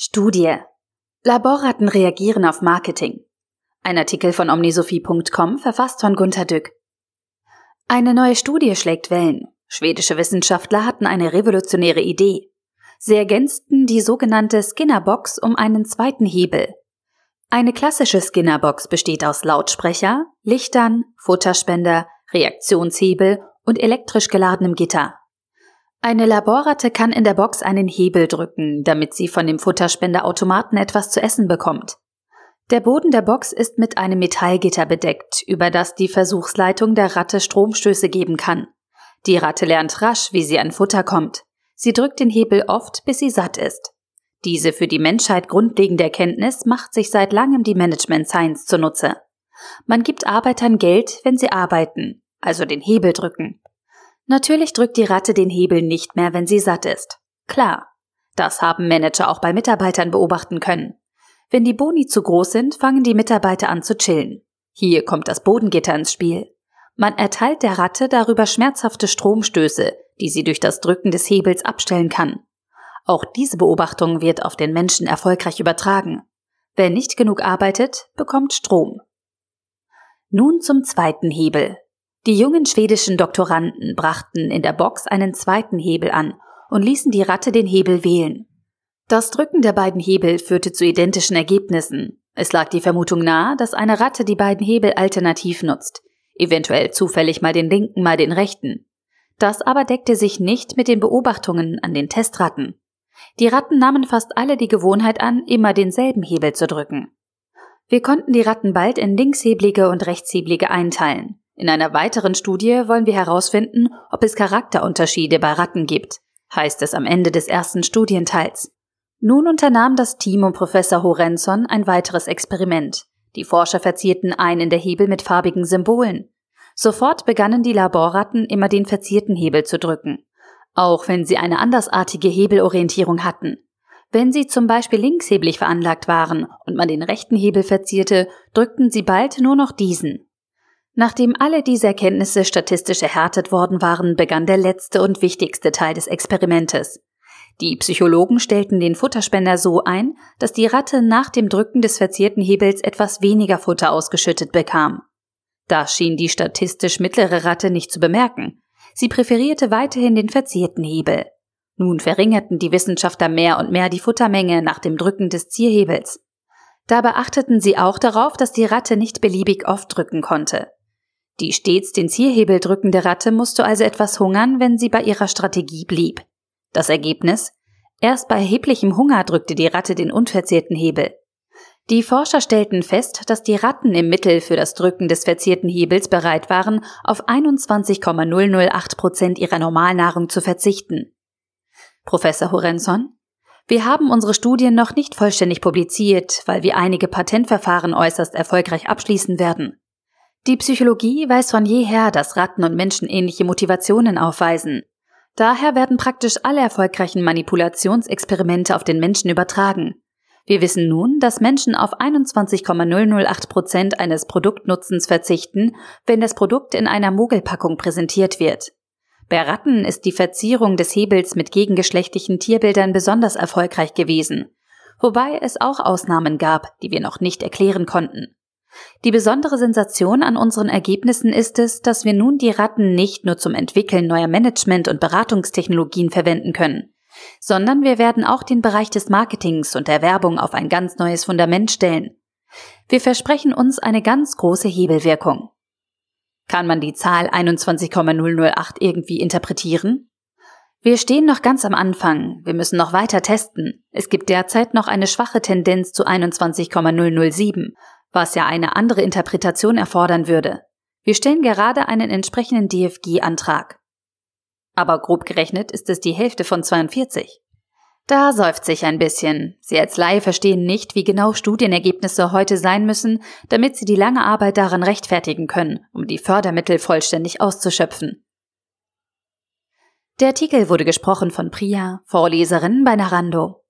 Studie. Laborratten reagieren auf Marketing. Ein Artikel von omnisophie.com verfasst von Gunter Dück. Eine neue Studie schlägt Wellen. Schwedische Wissenschaftler hatten eine revolutionäre Idee. Sie ergänzten die sogenannte Skinnerbox um einen zweiten Hebel. Eine klassische Skinnerbox besteht aus Lautsprecher, Lichtern, Futterspender, Reaktionshebel und elektrisch geladenem Gitter. Eine Laborratte kann in der Box einen Hebel drücken, damit sie von dem Futterspenderautomaten etwas zu essen bekommt. Der Boden der Box ist mit einem Metallgitter bedeckt, über das die Versuchsleitung der Ratte Stromstöße geben kann. Die Ratte lernt rasch, wie sie an Futter kommt. Sie drückt den Hebel oft, bis sie satt ist. Diese für die Menschheit grundlegende Erkenntnis macht sich seit langem die Management Science zunutze. Man gibt Arbeitern Geld, wenn sie arbeiten, also den Hebel drücken. Natürlich drückt die Ratte den Hebel nicht mehr, wenn sie satt ist. Klar. Das haben Manager auch bei Mitarbeitern beobachten können. Wenn die Boni zu groß sind, fangen die Mitarbeiter an zu chillen. Hier kommt das Bodengitter ins Spiel. Man erteilt der Ratte darüber schmerzhafte Stromstöße, die sie durch das Drücken des Hebels abstellen kann. Auch diese Beobachtung wird auf den Menschen erfolgreich übertragen. Wer nicht genug arbeitet, bekommt Strom. Nun zum zweiten Hebel, die jungen schwedischen Doktoranden brachten in der Box einen zweiten Hebel an und ließen die Ratte den Hebel wählen. Das Drücken der beiden Hebel führte zu identischen Ergebnissen. Es lag die Vermutung nahe, dass eine Ratte die beiden Hebel alternativ nutzt, eventuell zufällig mal den linken, mal den rechten. Das aber deckte sich nicht mit den Beobachtungen an den Testratten. Die Ratten nahmen fast alle die Gewohnheit an, immer denselben Hebel zu drücken. Wir konnten die Ratten bald in linksheblige und rechtsheblige einteilen. In einer weiteren Studie wollen wir herausfinden, ob es Charakterunterschiede bei Ratten gibt, heißt es am Ende des ersten Studienteils. Nun unternahm das Team um Professor Horenson ein weiteres Experiment. Die Forscher verzierten einen der Hebel mit farbigen Symbolen. Sofort begannen die Laborratten immer den verzierten Hebel zu drücken, auch wenn sie eine andersartige Hebelorientierung hatten. Wenn sie zum Beispiel linkshebelig veranlagt waren und man den rechten Hebel verzierte, drückten sie bald nur noch diesen. Nachdem alle diese Erkenntnisse statistisch erhärtet worden waren, begann der letzte und wichtigste Teil des Experimentes. Die Psychologen stellten den Futterspender so ein, dass die Ratte nach dem Drücken des verzierten Hebels etwas weniger Futter ausgeschüttet bekam. Das schien die statistisch mittlere Ratte nicht zu bemerken. Sie präferierte weiterhin den verzierten Hebel. Nun verringerten die Wissenschaftler mehr und mehr die Futtermenge nach dem Drücken des Zierhebels. Dabei achteten sie auch darauf, dass die Ratte nicht beliebig oft drücken konnte. Die stets den Zierhebel drückende Ratte musste also etwas hungern, wenn sie bei ihrer Strategie blieb. Das Ergebnis? Erst bei erheblichem Hunger drückte die Ratte den unverzierten Hebel. Die Forscher stellten fest, dass die Ratten im Mittel für das Drücken des verzierten Hebels bereit waren, auf 21,008 Prozent ihrer Normalnahrung zu verzichten. Professor Horenson? Wir haben unsere Studien noch nicht vollständig publiziert, weil wir einige Patentverfahren äußerst erfolgreich abschließen werden. Die Psychologie weiß von jeher, dass Ratten und Menschen ähnliche Motivationen aufweisen. Daher werden praktisch alle erfolgreichen Manipulationsexperimente auf den Menschen übertragen. Wir wissen nun, dass Menschen auf 21,008 Prozent eines Produktnutzens verzichten, wenn das Produkt in einer Mogelpackung präsentiert wird. Bei Ratten ist die Verzierung des Hebels mit gegengeschlechtlichen Tierbildern besonders erfolgreich gewesen, wobei es auch Ausnahmen gab, die wir noch nicht erklären konnten. Die besondere Sensation an unseren Ergebnissen ist es, dass wir nun die Ratten nicht nur zum Entwickeln neuer Management- und Beratungstechnologien verwenden können, sondern wir werden auch den Bereich des Marketings und der Werbung auf ein ganz neues Fundament stellen. Wir versprechen uns eine ganz große Hebelwirkung. Kann man die Zahl 21,008 irgendwie interpretieren? Wir stehen noch ganz am Anfang. Wir müssen noch weiter testen. Es gibt derzeit noch eine schwache Tendenz zu 21,007 was ja eine andere Interpretation erfordern würde. Wir stellen gerade einen entsprechenden DFG-Antrag. Aber grob gerechnet ist es die Hälfte von 42. Da seufzt sich ein bisschen. Sie als Laie verstehen nicht, wie genau Studienergebnisse heute sein müssen, damit sie die lange Arbeit daran rechtfertigen können, um die Fördermittel vollständig auszuschöpfen. Der Artikel wurde gesprochen von Priya, Vorleserin bei Narando.